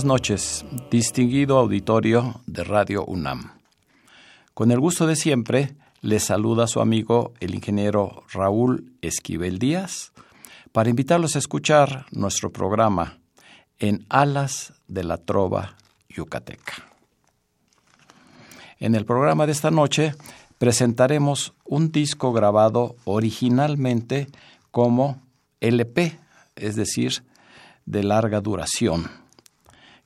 Buenas noches, distinguido auditorio de Radio UNAM. Con el gusto de siempre, les saluda su amigo el ingeniero Raúl Esquivel Díaz para invitarlos a escuchar nuestro programa En Alas de la Trova Yucateca. En el programa de esta noche presentaremos un disco grabado originalmente como LP, es decir, de larga duración,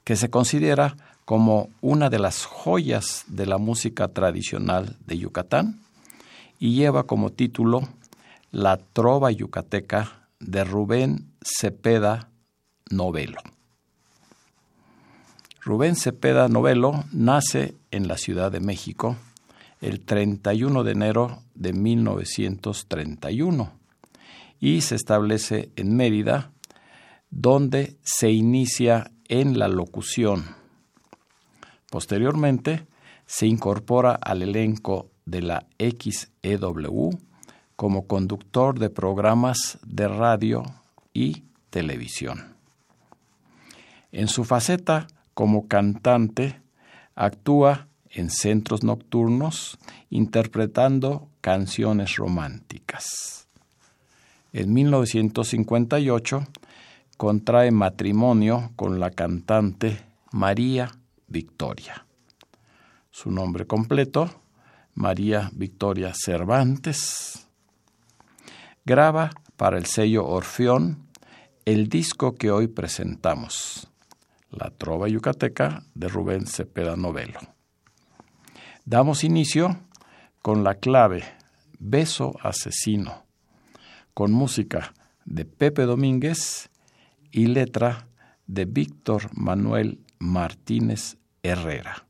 que se considera como una de las joyas de la música tradicional de Yucatán y lleva como título La Trova Yucateca de Rubén Cepeda Novelo. Rubén Cepeda Novelo nace en la Ciudad de México el 31 de enero de 1931 y se establece en Mérida, donde se inicia en la locución. Posteriormente, se incorpora al elenco de la XEW como conductor de programas de radio y televisión. En su faceta como cantante, actúa en centros nocturnos interpretando canciones románticas. En 1958 contrae matrimonio con la cantante María Victoria. Su nombre completo, María Victoria Cervantes. Graba para el sello Orfeón el disco que hoy presentamos, La Trova Yucateca de Rubén Cepeda Novelo. Damos inicio con la clave Beso Asesino, con música de Pepe Domínguez y letra de Víctor Manuel Martínez Herrera,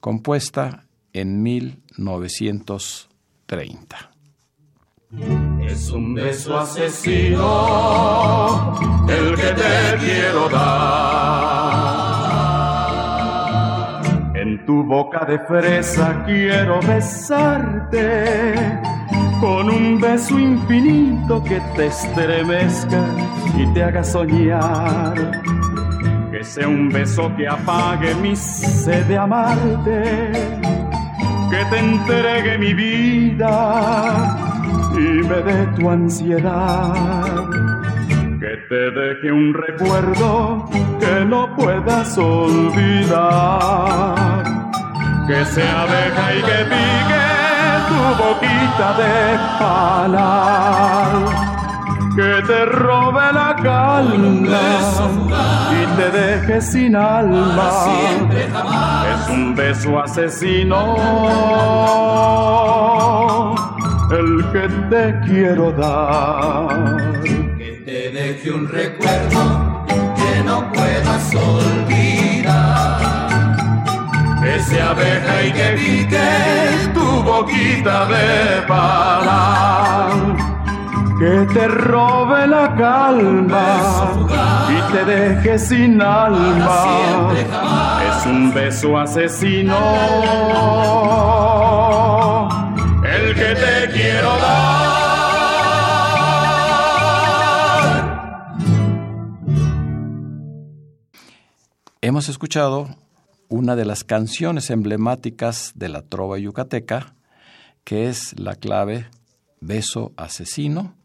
compuesta en 1930. Es un beso asesino el que te quiero dar. En tu boca de fresa quiero besarte con un beso infinito que te estremezca y te haga soñar. Que sea un beso que apague mi sed de amarte, que te entregue mi vida y me dé tu ansiedad. Que te deje un recuerdo que no puedas olvidar. Que sea abeja y que pique tu boquita de panal. Que te robe la calma y te deje sin alma. Es un beso asesino el que te quiero dar. que te deje un recuerdo que no puedas olvidar. Ese abeja y que pique tu boquita de pala. Que te robe la calma y te deje sin alma. Es un beso asesino el que te quiero dar. Hemos escuchado una de las canciones emblemáticas de la trova yucateca, que es la clave Beso Asesino,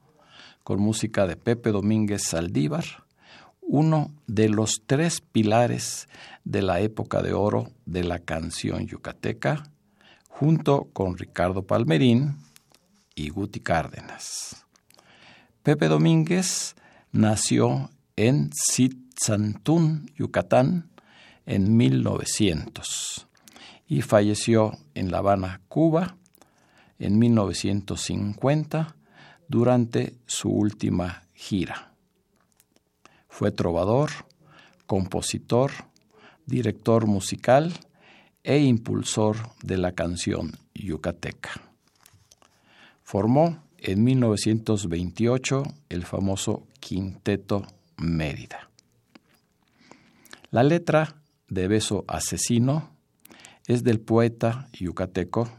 con música de Pepe Domínguez Saldívar, uno de los tres pilares de la época de oro de la canción yucateca, junto con Ricardo Palmerín y Guti Cárdenas. Pepe Domínguez nació en Sitzantún, Yucatán, en 1900 y falleció en La Habana, Cuba, en 1950 durante su última gira. Fue trovador, compositor, director musical e impulsor de la canción yucateca. Formó en 1928 el famoso Quinteto Mérida. La letra de Beso Asesino es del poeta yucateco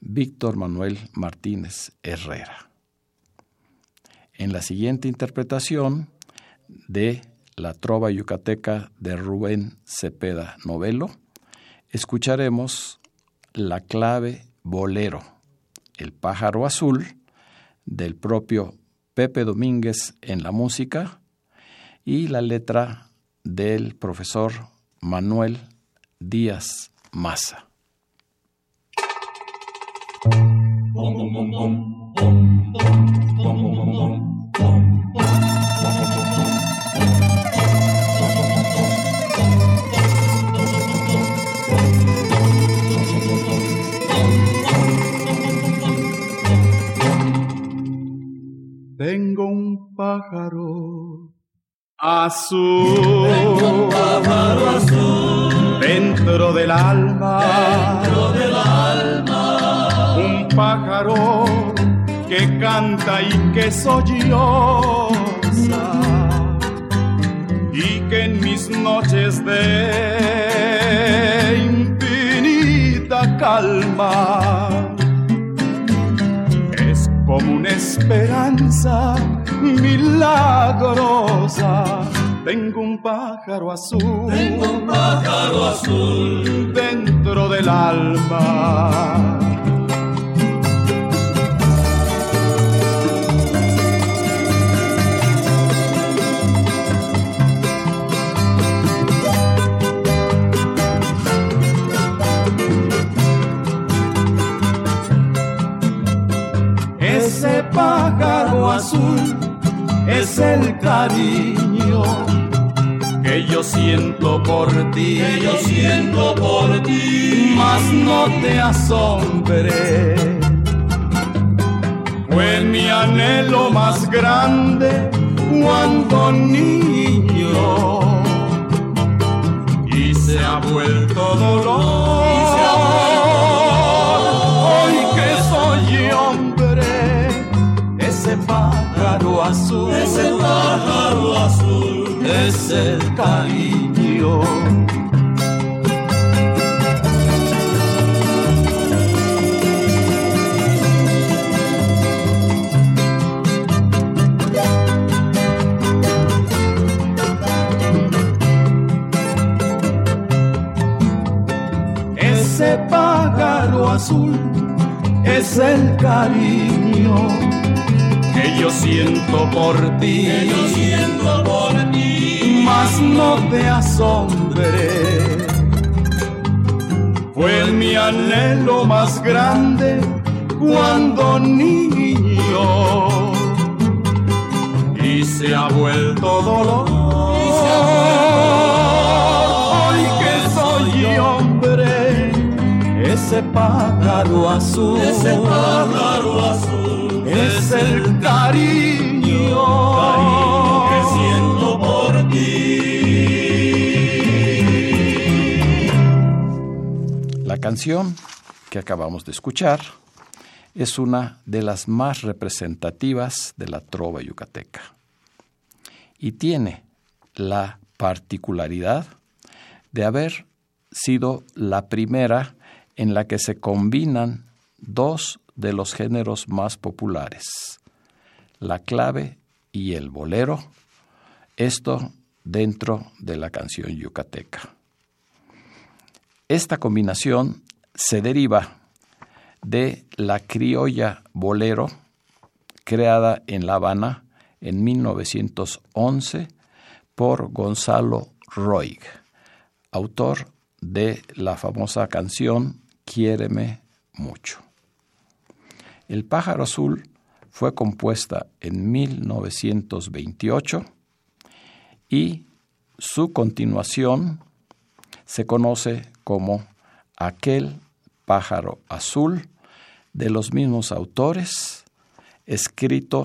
Víctor Manuel Martínez Herrera. En la siguiente interpretación de La Trova Yucateca de Rubén Cepeda Novelo, escucharemos la clave bolero, el pájaro azul, del propio Pepe Domínguez en la música y la letra del profesor Manuel Díaz Maza. Tengo un pájaro azul, pájaro azul dentro del alma, dentro del alma, un pájaro que canta y que solloza y que en mis noches de infinita calma es como una esperanza milagrosa. Tengo un pájaro azul, tengo un pájaro azul dentro del alma. Ese pájaro azul es el cariño que yo siento por ti, que yo siento por ti, mas no te asombre. Fue mi anhelo más grande cuando niño y se ha vuelto dolor. Pájaro azul, ese pájaro azul es el cariño. Ese pájaro azul es el cariño que yo siento por ti, que yo siento por ti, mas no te asombre. Fue mi anhelo más grande cuando niño. Y se ha vuelto dolor. Hoy que soy hombre, ese pájaro azul, ese pájaro azul es el cariño, que siento por ti. La canción que acabamos de escuchar es una de las más representativas de la trova yucateca y tiene la particularidad de haber sido la primera en la que se combinan dos de los géneros más populares, la clave y el bolero, esto dentro de la canción yucateca. Esta combinación se deriva de la criolla bolero creada en La Habana en 1911 por Gonzalo Roig, autor de la famosa canción Quiéreme mucho. El pájaro azul fue compuesta en 1928 y su continuación se conoce como Aquel pájaro azul de los mismos autores, escrito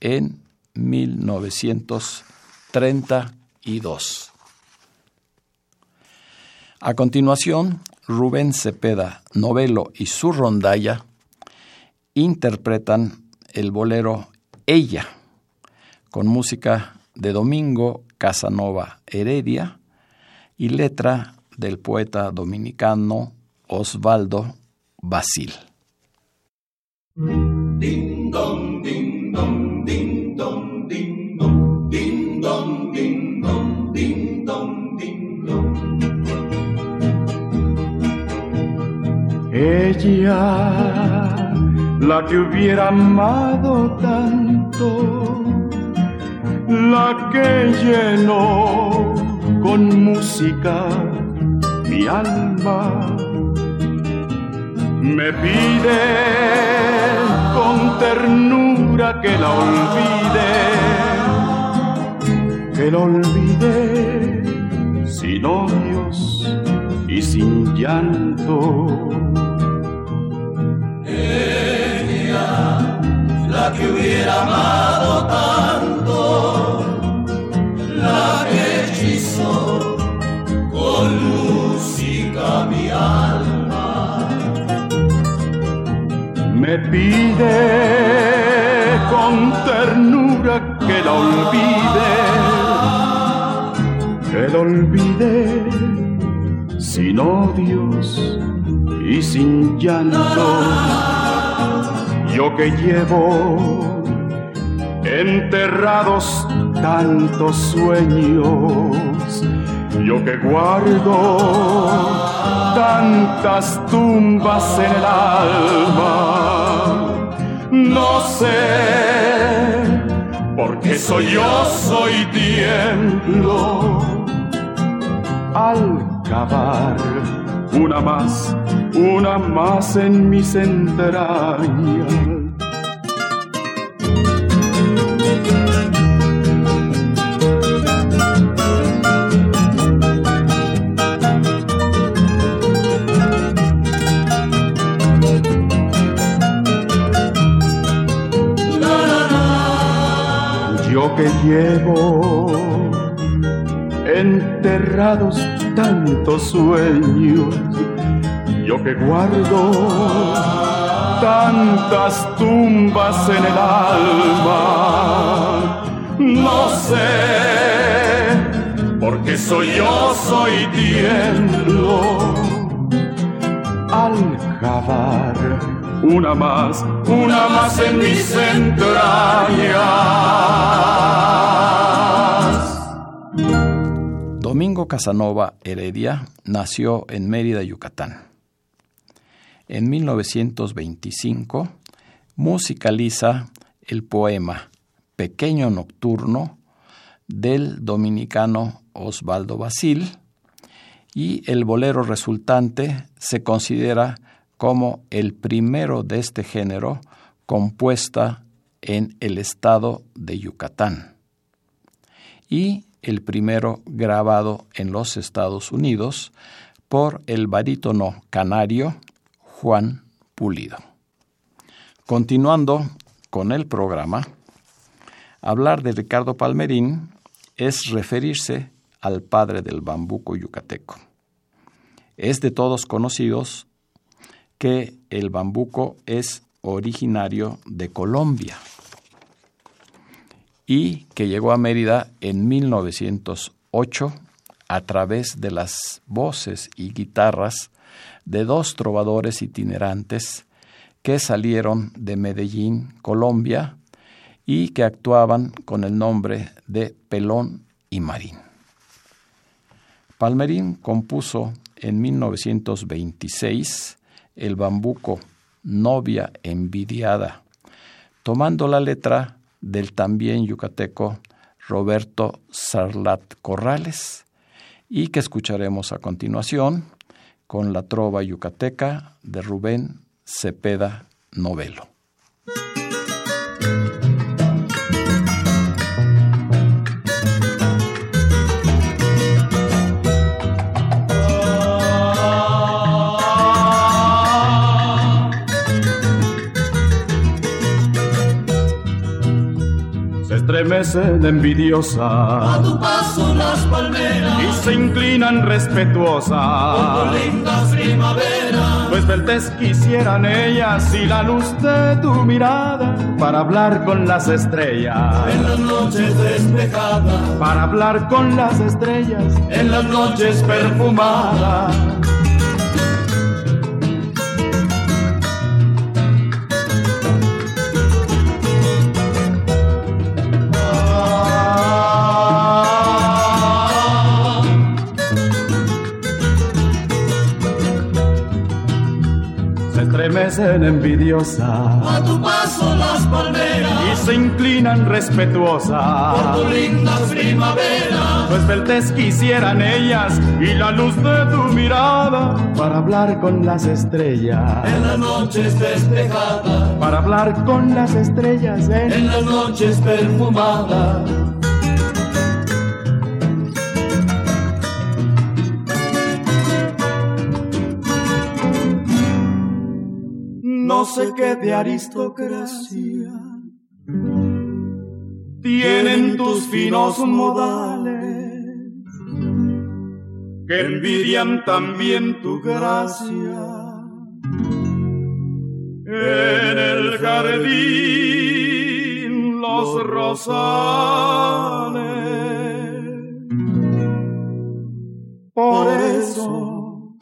en 1932. A continuación, Rubén Cepeda, Novelo y su rondalla interpretan el bolero Ella, con música de Domingo Casanova Heredia y letra del poeta dominicano Osvaldo Basil. Ella, la que hubiera amado tanto, la que llenó con música mi alma, me pide con ternura que la olvide, que la olvide sin odios y sin llanto amado tanto, la que hechizó con música mi alma. Me pide con ternura que la olvide, que la olvide sin odios y sin llanto yo que llevo enterrados tantos sueños, yo que guardo tantas tumbas en el alma, no sé, porque soy yo, soy tiempo al cavar una más una más en mis entrañas. Llevo enterrados tantos sueños yo que guardo tantas tumbas en el alma, no sé, porque soy yo, soy tiempo al cavar una más, una más en mis entrañas. Domingo Casanova Heredia nació en Mérida, Yucatán en 1925 musicaliza el poema Pequeño Nocturno del dominicano Osvaldo Basil y el bolero resultante se considera como el primero de este género compuesta en el estado de Yucatán y el primero grabado en los Estados Unidos por el barítono canario Juan Pulido. Continuando con el programa, hablar de Ricardo Palmerín es referirse al padre del bambuco yucateco. Es de todos conocidos que el bambuco es originario de Colombia y que llegó a Mérida en 1908 a través de las voces y guitarras de dos trovadores itinerantes que salieron de Medellín, Colombia, y que actuaban con el nombre de Pelón y Marín. Palmerín compuso en 1926 el bambuco Novia envidiada, tomando la letra del también yucateco Roberto Sarlat Corrales y que escucharemos a continuación con la trova yucateca de Rubén Cepeda Novelo. Estremecen envidiosa. A tu paso las palmeras. Y se inclinan respetuosas. lindas primaveras. Pues vertes quisieran ellas y la luz de tu mirada para hablar con las estrellas. En las noches despejadas. Para hablar con las estrellas. En las noches perfumadas. Estremecen envidiosa. A tu paso las palmeras. Y se inclinan respetuosas. Por tu lindas primavera. Pues beltes quisieran ellas y la luz de tu mirada para hablar con las estrellas. En las noches despejadas. Para hablar con las estrellas. En, en las noches perfumadas. Sé qué de aristocracia tienen tus finos modales que envidian también tu gracia. En el jardín los rosales. Por eso,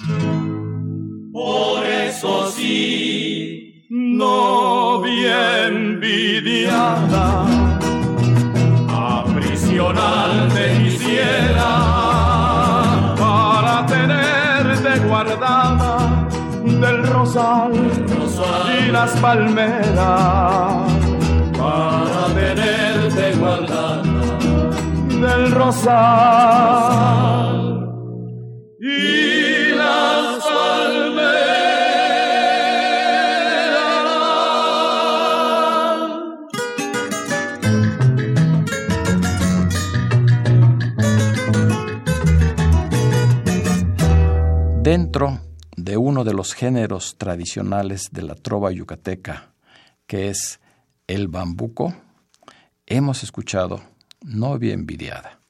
por eso sí, bien envidiada, aprisionarte quisiera para tenerte guardada del rosal, y las palmeras, para tenerte guardada del rosal. y Dentro de uno de los géneros tradicionales de la trova yucateca, que es el bambuco, hemos escuchado Novia envidiada,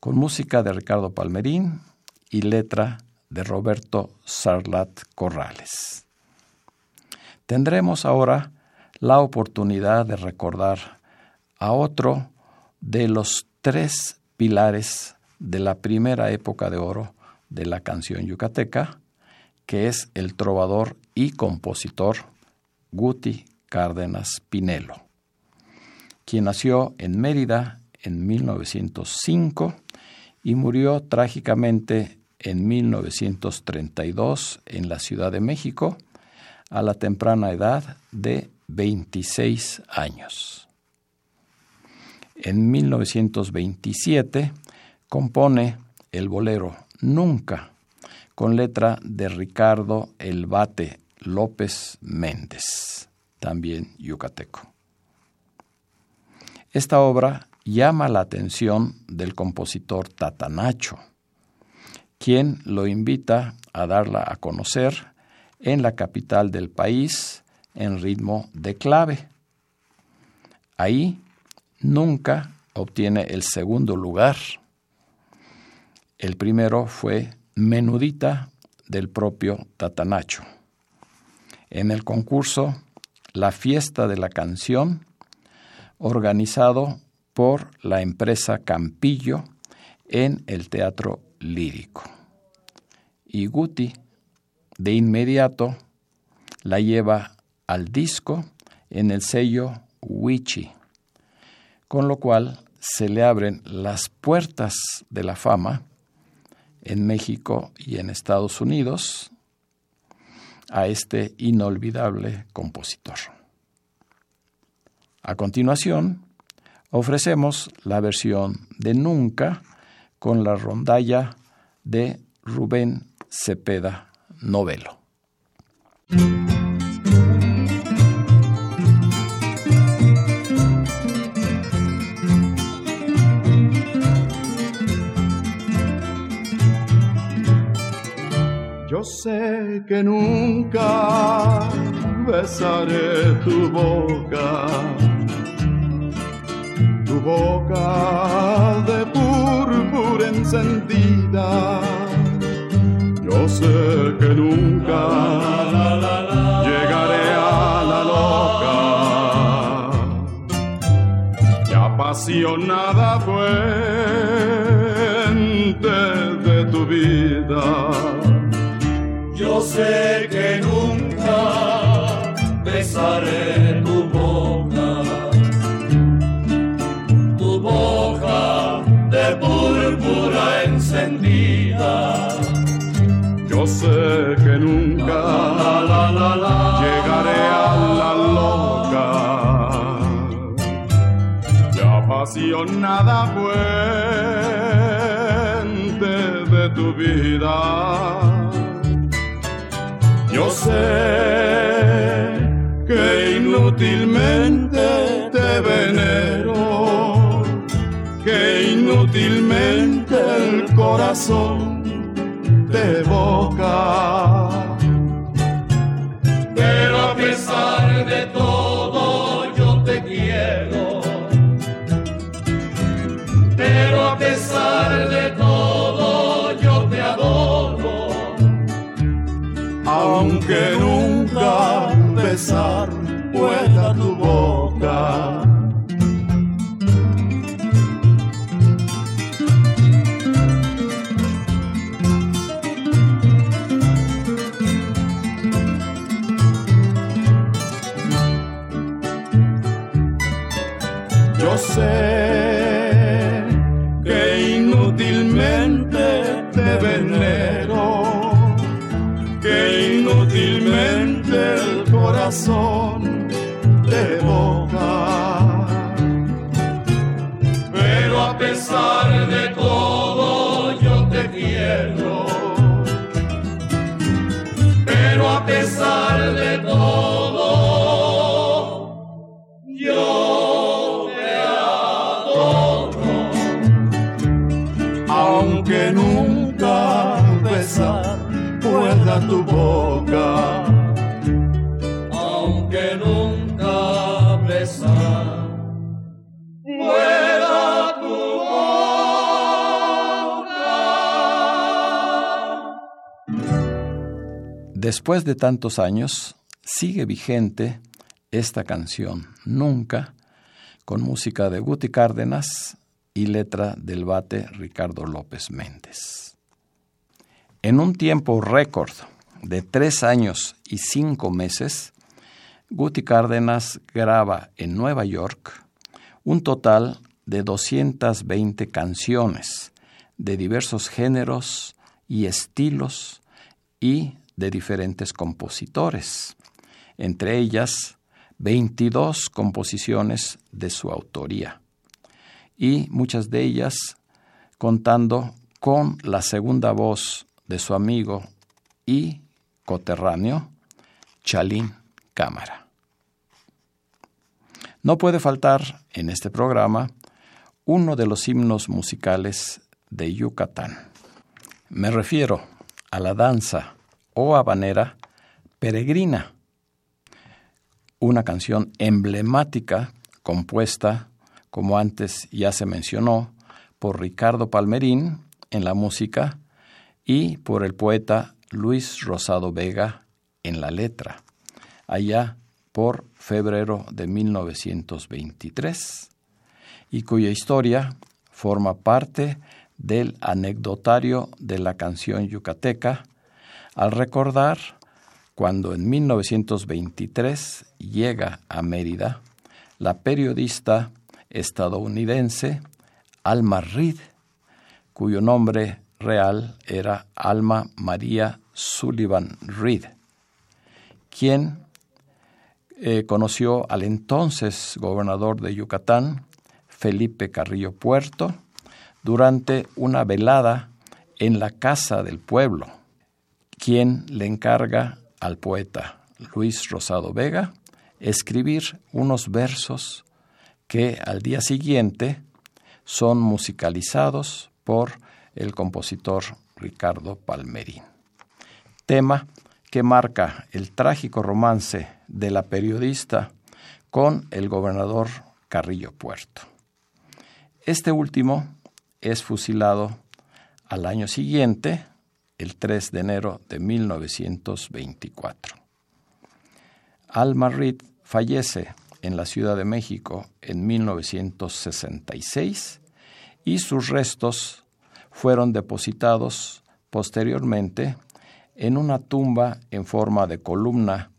con música de Ricardo Palmerín y letra de Roberto Sarlat Corrales. Tendremos ahora la oportunidad de recordar a otro de los tres pilares de la primera época de oro de la canción yucateca, que es el trovador y compositor Guti Cárdenas Pinelo, quien nació en Mérida en 1905 y murió trágicamente en 1932 en la Ciudad de México a la temprana edad de 26 años. En 1927 compone el bolero Nunca, con letra de Ricardo El Bate López Méndez, también yucateco. Esta obra llama la atención del compositor Tatanacho, quien lo invita a darla a conocer en la capital del país en ritmo de clave. Ahí nunca obtiene el segundo lugar. El primero fue Menudita del propio Tatanacho. En el concurso La Fiesta de la Canción, organizado por la empresa Campillo en el Teatro Lírico. Y Guti, de inmediato, la lleva al disco en el sello Wichi, con lo cual se le abren las puertas de la fama en México y en Estados Unidos a este inolvidable compositor. A continuación, ofrecemos la versión de Nunca con la rondalla de Rubén Cepeda Novelo. Sé que nunca besaré tu boca, tu boca de púrpura encendida. Yo sé que nunca llegaré a la loca. Y apasionada fuente de tu vida yo sé que nunca besaré tu boca, tu boca de púrpura encendida. Yo sé que nunca llegaré a la loca. Y apasionada fuente de tu vida yo sé que inútilmente te venero, que inútilmente el corazón te evoca. Besar a pesar de todo yo te quiero. Pero a pesar de todo yo te adoro. Aunque nunca besar pueda tu boca. Después de tantos años, sigue vigente esta canción, Nunca, con música de Guti Cárdenas y letra del bate Ricardo López Méndez. En un tiempo récord de tres años y cinco meses, Guti Cárdenas graba en Nueva York un total de 220 canciones de diversos géneros y estilos y de diferentes compositores, entre ellas 22 composiciones de su autoría, y muchas de ellas contando con la segunda voz de su amigo y coterráneo, Chalín Cámara. No puede faltar en este programa uno de los himnos musicales de Yucatán. Me refiero a la danza o habanera peregrina, una canción emblemática compuesta, como antes ya se mencionó, por Ricardo Palmerín en la música y por el poeta Luis Rosado Vega en la letra, allá por febrero de 1923, y cuya historia forma parte del anecdotario de la canción yucateca, al recordar cuando en 1923 llega a Mérida la periodista estadounidense Alma Reed, cuyo nombre real era Alma María Sullivan Reed, quien eh, conoció al entonces gobernador de Yucatán, Felipe Carrillo Puerto, durante una velada en la casa del pueblo, quien le encarga al poeta Luis Rosado Vega escribir unos versos que al día siguiente son musicalizados por el compositor Ricardo Palmerín. Tema que marca el trágico romance de la periodista con el gobernador Carrillo Puerto. Este último es fusilado al año siguiente, el 3 de enero de 1924. Alma Reed fallece en la Ciudad de México en 1966 y sus restos fueron depositados posteriormente en una tumba en forma de columna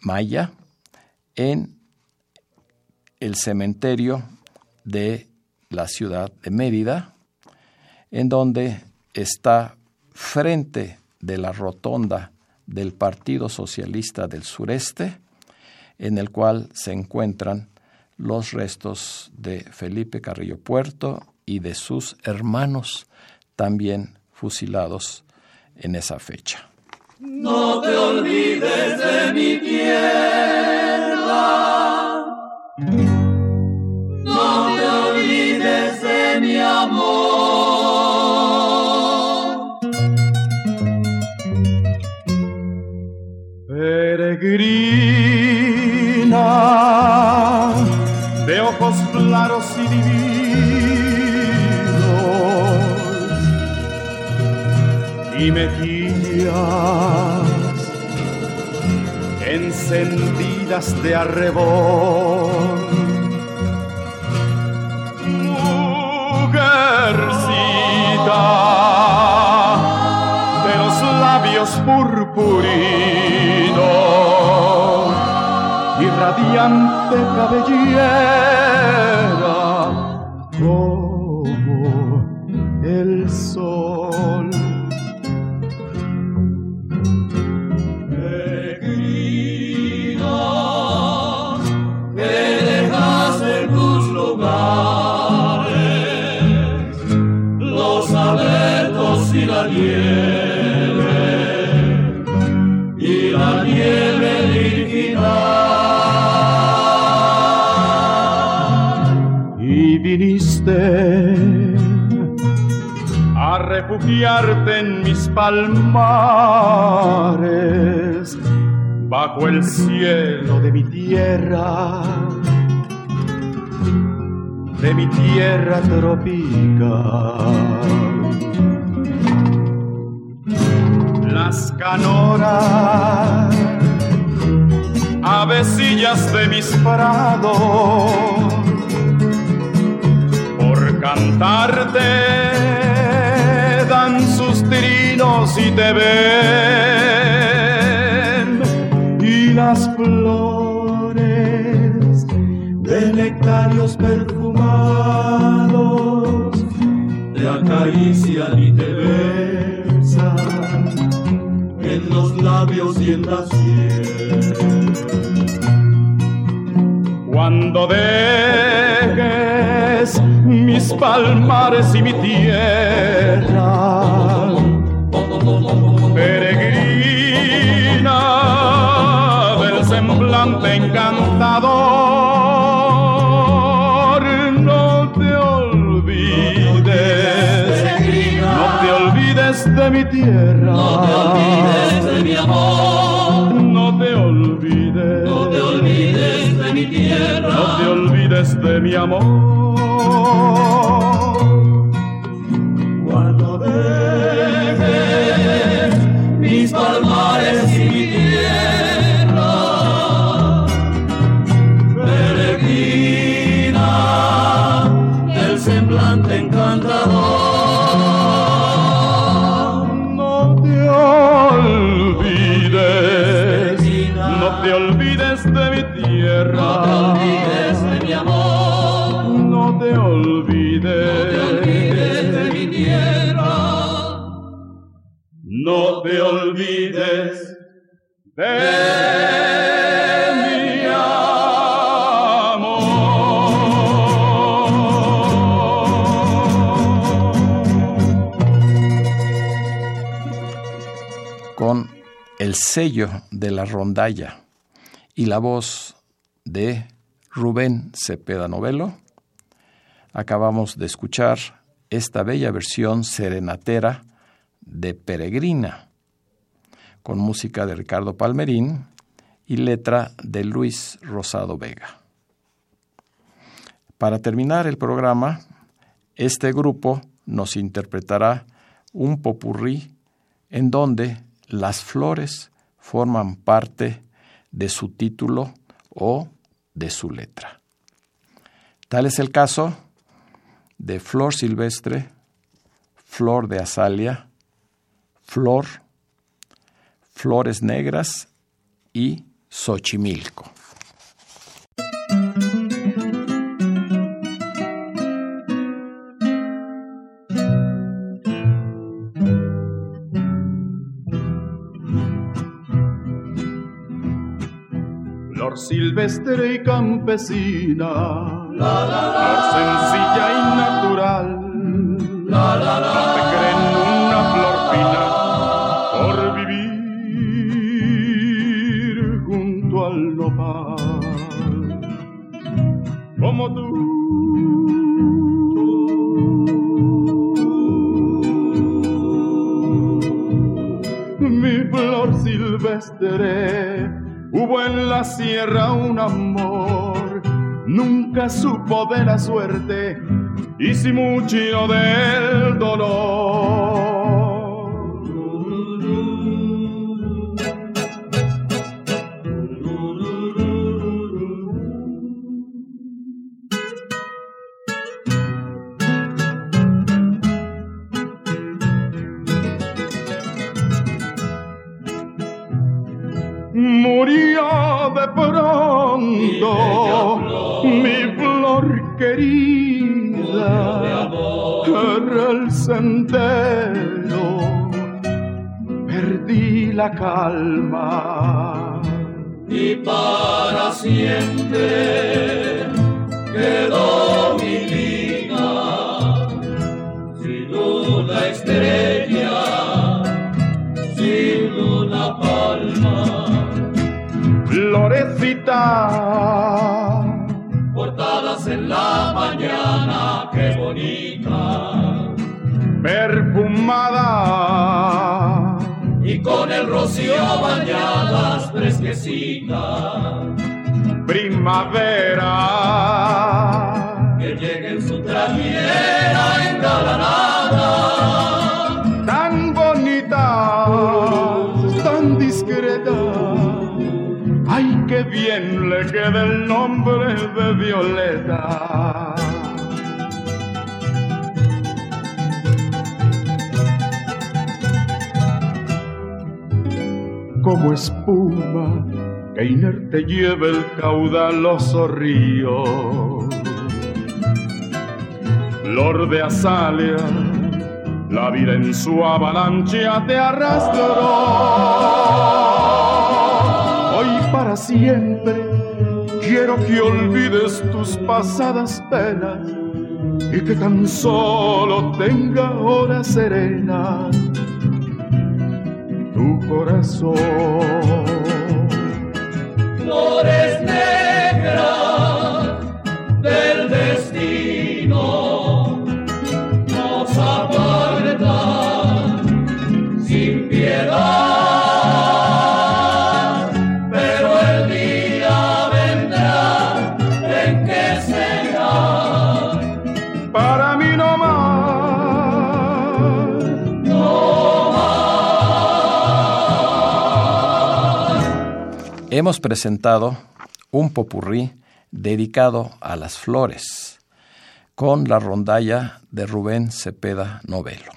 maya en el cementerio de la ciudad de Mérida, en donde está frente de la rotonda del Partido Socialista del Sureste, en el cual se encuentran los restos de Felipe Carrillo Puerto y de sus hermanos también fusilados en esa fecha. No te olvides de mi tierra. Encendidas de arrebol. Mujercita de los labios purpurinos y radiante cabellera y la nieve virginal. y viniste a refugiarte en mis palmares bajo el cielo de mi tierra de mi tierra tropical las canoras avecillas de mis prados. Por cantarte dan sus trinos y te ven. Y las flores de nectarios perfumados Te acarician y te besan en los labios y en la sien. cuando dejes mis palmares y mi tierra mi tierra. No te olvides de mi amor, no te olvides. No te olvides de mi tierra. no te olvides de mi amor sello de la rondalla y la voz de Rubén Cepeda Novelo, acabamos de escuchar esta bella versión serenatera de Peregrina, con música de Ricardo Palmerín y letra de Luis Rosado Vega. Para terminar el programa, este grupo nos interpretará un popurrí en donde las flores forman parte de su título o de su letra. Tal es el caso de flor silvestre, flor de azalia, flor, flores negras y xochimilco. Silvestre y campesina, la, la, sencilla y natural, la, la, la, creen una flor fina por vivir junto al nopal, como tú. Mi flor silvestre Hubo en la sierra un amor, nunca supo de la suerte y si mucho del para siempre Primavera. Que llegue en su trajera engalanada. Tan bonita, tan discreta Ay, qué bien le queda el nombre de Violeta. Como espuma que inerte lleva el caudaloso río. Flor de azalea, la vida en su avalancha te arrastró para siempre. Quiero que olvides tus pasadas penas y que tan solo tenga horas serenas tu corazón. Flores negras hemos presentado un popurrí dedicado a las flores con la rondalla de Rubén Cepeda Novelo.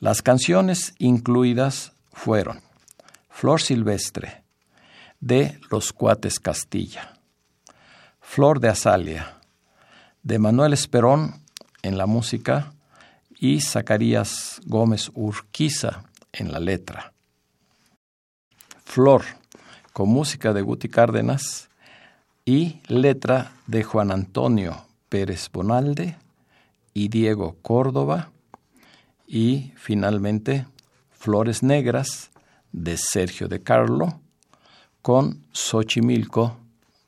Las canciones incluidas fueron Flor Silvestre de Los Cuates Castilla, Flor de Azalia de Manuel Esperón en la música y Zacarías Gómez Urquiza en la letra. Flor, con música de Guti Cárdenas y letra de Juan Antonio Pérez Bonalde y Diego Córdoba y finalmente Flores Negras de Sergio de Carlo con Xochimilco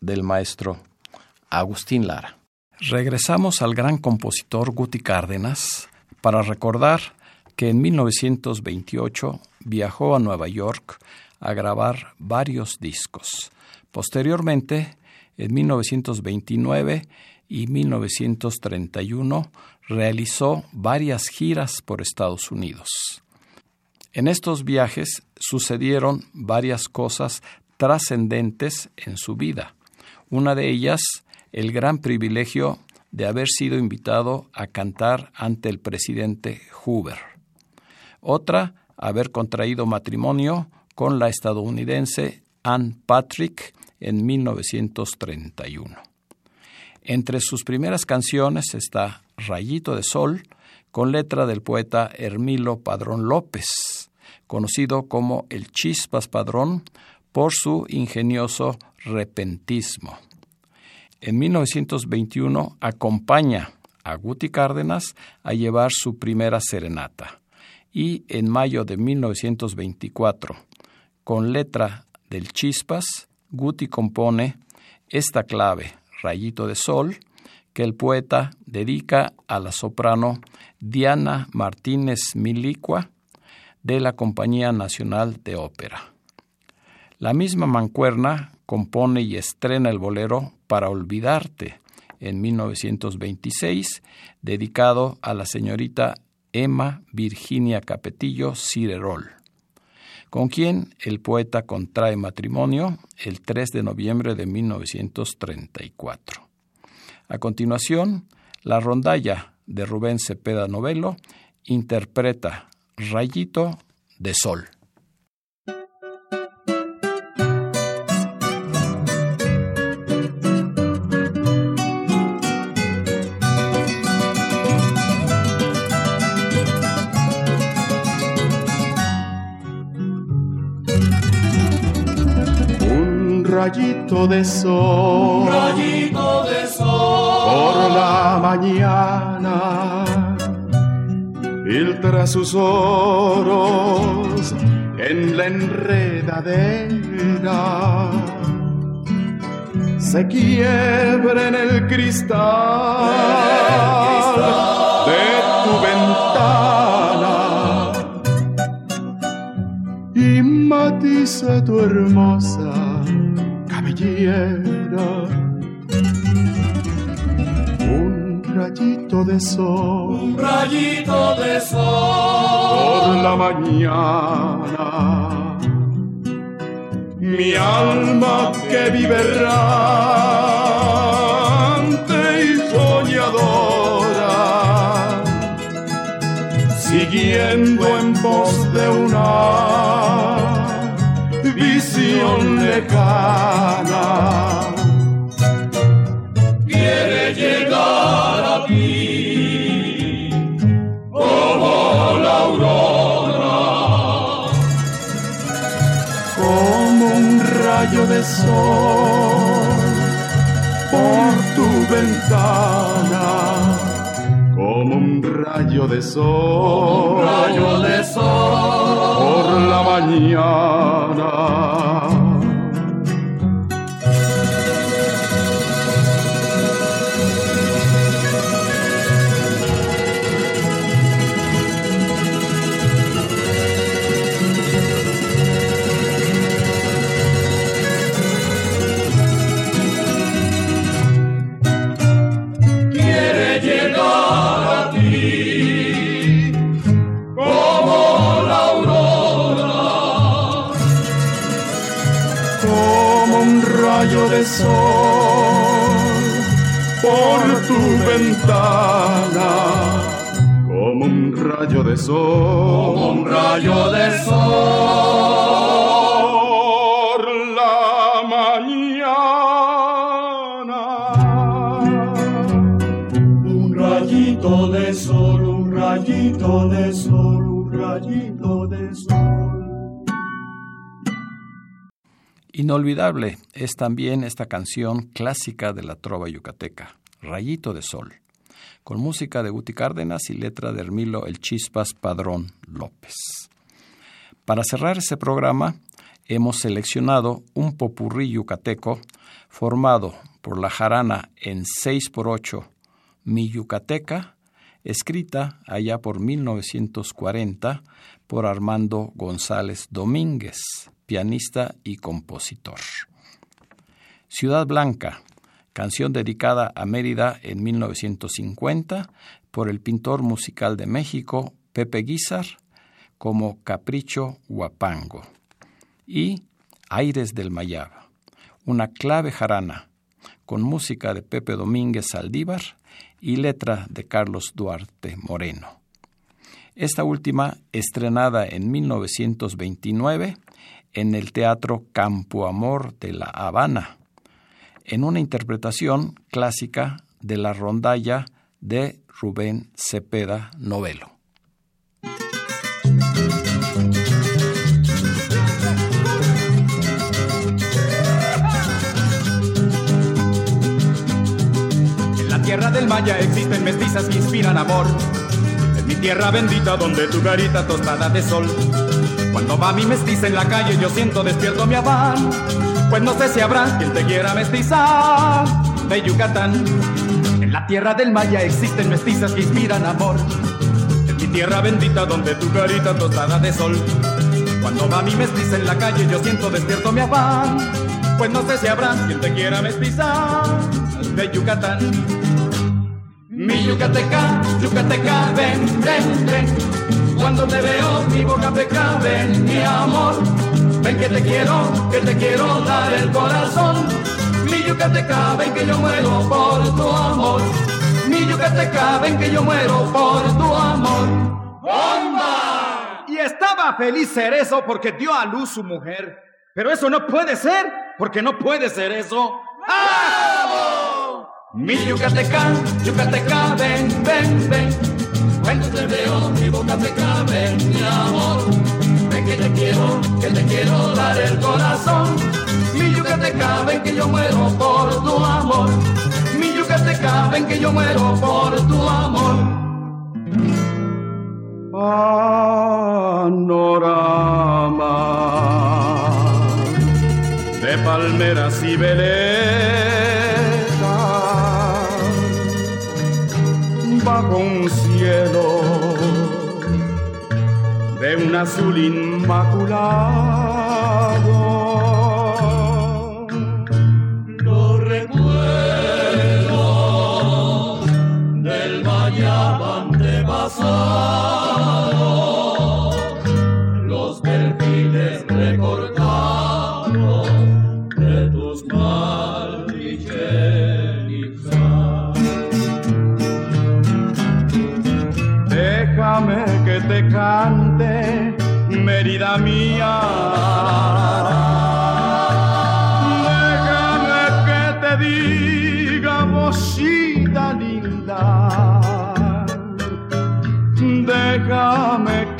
del maestro Agustín Lara. Regresamos al gran compositor Guti Cárdenas para recordar que en 1928 viajó a Nueva York a grabar varios discos. Posteriormente, en 1929 y 1931, realizó varias giras por Estados Unidos. En estos viajes sucedieron varias cosas trascendentes en su vida. Una de ellas, el gran privilegio de haber sido invitado a cantar ante el presidente Hoover. Otra, haber contraído matrimonio con la estadounidense Ann Patrick en 1931. Entre sus primeras canciones está Rayito de Sol, con letra del poeta Hermilo Padrón López, conocido como el Chispas Padrón por su ingenioso repentismo. En 1921 acompaña a Guti Cárdenas a llevar su primera serenata y en mayo de 1924, con letra del Chispas, Guti compone esta clave, Rayito de Sol, que el poeta dedica a la soprano Diana Martínez Milicua de la Compañía Nacional de Ópera. La misma mancuerna compone y estrena el bolero Para Olvidarte en 1926, dedicado a la señorita Emma Virginia Capetillo Cirerol, con quien el poeta contrae matrimonio el 3 de noviembre de 1934. A continuación, la rondalla de Rubén Cepeda Novelo interpreta Rayito de Sol. Rayito de sol, un rayito de sol por la mañana filtra sus oros en la enredadera. Se quiebra en el cristal, de tu ventana y matiza tu hermosa Un rayito de sol, un rayito de sol. Por la mañana. Mi alma que vive errante y soñadora, siguiendo en pos de una visión lejana. quiere llegar a ti como la aurora como un rayo de sol por tu ventana, como un rayo de sol, un rayo de sol la mañana. Sol por tu ventana, como un rayo de sol, como un rayo de sol Inolvidable es también esta canción clásica de la trova yucateca, Rayito de Sol, con música de Guti Cárdenas y letra de Hermilo El Chispas Padrón López. Para cerrar ese programa, hemos seleccionado un popurrí yucateco formado por la jarana en 6x8 Mi Yucateca, escrita allá por 1940 por Armando González Domínguez, pianista y compositor. Ciudad Blanca, canción dedicada a Mérida en 1950 por el pintor musical de México Pepe Guizar como Capricho Huapango. Y Aires del Mayaba, una clave jarana con música de Pepe Domínguez Saldívar y letra de Carlos Duarte Moreno. Esta última estrenada en 1929 en el Teatro Campo Amor de La Habana, en una interpretación clásica de la rondalla de Rubén Cepeda Novelo. En la tierra del Maya existen mestizas que inspiran amor. Es mi tierra bendita donde tu carita tostada de sol. Cuando va mi mestiza en la calle yo siento despierto mi afán. Pues no sé si habrá quien te quiera mestizar de Yucatán. En la tierra del Maya existen mestizas que inspiran amor. Es mi tierra bendita donde tu carita tostada de sol. Cuando va mi mestiza en la calle yo siento despierto mi afán. Pues no sé si habrá quien te quiera mestizar de Yucatán. Mi yucateca, yucateca, ven, ven, ven. Cuando te veo mi boca te cabe, mi amor. Ven que te quiero, que te quiero dar el corazón. Mi yucateca, ven que yo muero por tu amor. Mi yucateca, ven que yo muero por tu amor. ¡Bomba! Y estaba feliz Cerezo porque dio a luz su mujer. Pero eso no puede ser, porque no puede ser eso. ¡Bravo! Mi yucateca, yucateca, ven, ven, ven. Cuando te veo, mi boca te cabe, mi amor. Ven que te quiero, que te quiero dar el corazón. Mi yucateca, ven que yo muero por tu amor. Mi yucateca, ven que yo muero por tu amor. Panorama de palmeras y veletas bajo un cielo de un azul inmaculado.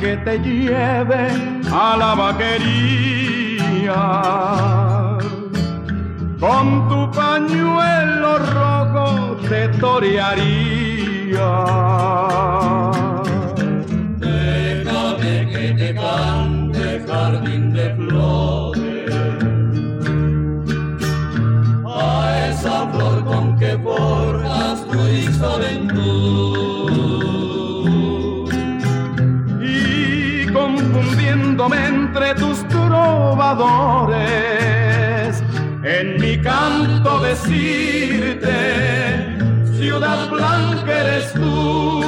Que te lleve a la vaquería. Con tu pañuelo rojo te torearía. Déjame que te cante jardín de flores a esa flor con que forjas tu juventud. Entre tus trovadores, en mi canto decirte, ciudad blanca eres tú.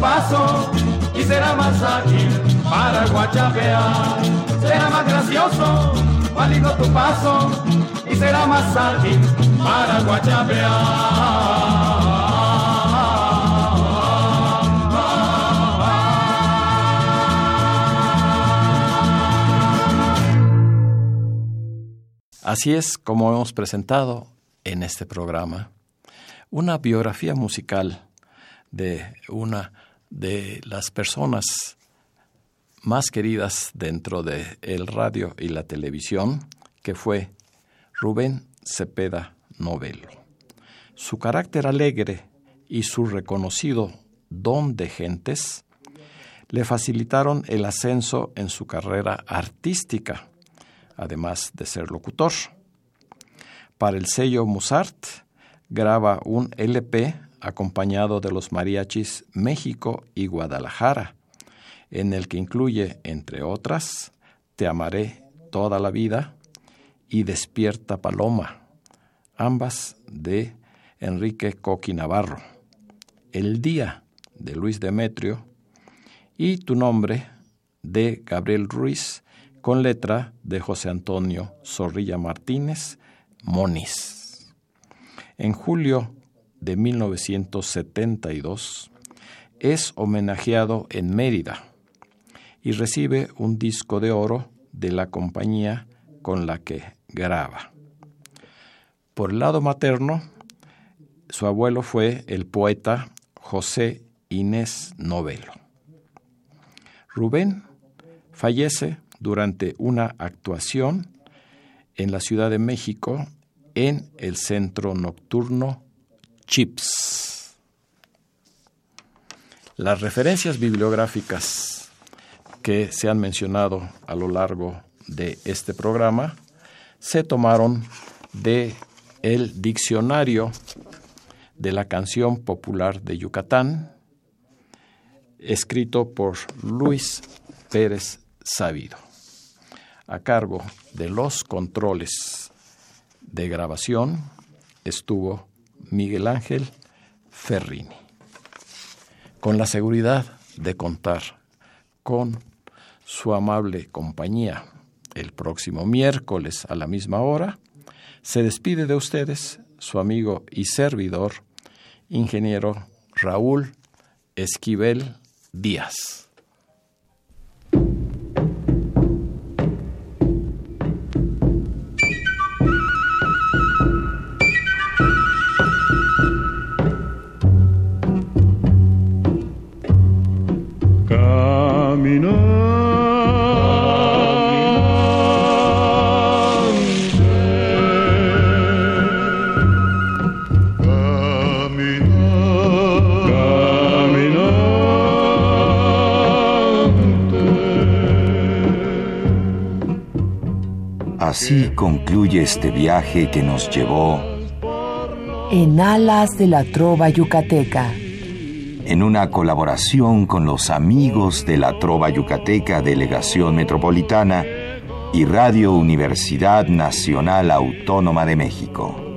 Paso y será más ágil para guachapear. Será más gracioso, más lindo tu paso y será más ágil para guachapear. Así es como hemos presentado en este programa una biografía musical de una de las personas más queridas dentro de el radio y la televisión, que fue Rubén Cepeda Novelo. Su carácter alegre y su reconocido don de gentes le facilitaron el ascenso en su carrera artística además de ser locutor. Para el sello Musart graba un LP acompañado de los mariachis México y Guadalajara, en el que incluye, entre otras, Te amaré toda la vida y Despierta Paloma, ambas de Enrique Coqui Navarro, El Día de Luis Demetrio y Tu Nombre de Gabriel Ruiz, con letra de José Antonio Zorrilla Martínez, Moniz. En julio de 1972 es homenajeado en Mérida y recibe un disco de oro de la compañía con la que graba. Por el lado materno, su abuelo fue el poeta José Inés Novelo. Rubén fallece durante una actuación en la Ciudad de México en el centro nocturno Chips. Las referencias bibliográficas que se han mencionado a lo largo de este programa se tomaron de el diccionario de la canción popular de Yucatán, escrito por Luis Pérez Sabido a cargo de los controles de grabación estuvo Miguel Ángel Ferrini. Con la seguridad de contar con su amable compañía el próximo miércoles a la misma hora, se despide de ustedes su amigo y servidor, ingeniero Raúl Esquivel Díaz. Así concluye este viaje que nos llevó en alas de la trova yucateca. En una colaboración con los amigos de la trova yucateca Delegación Metropolitana y Radio Universidad Nacional Autónoma de México.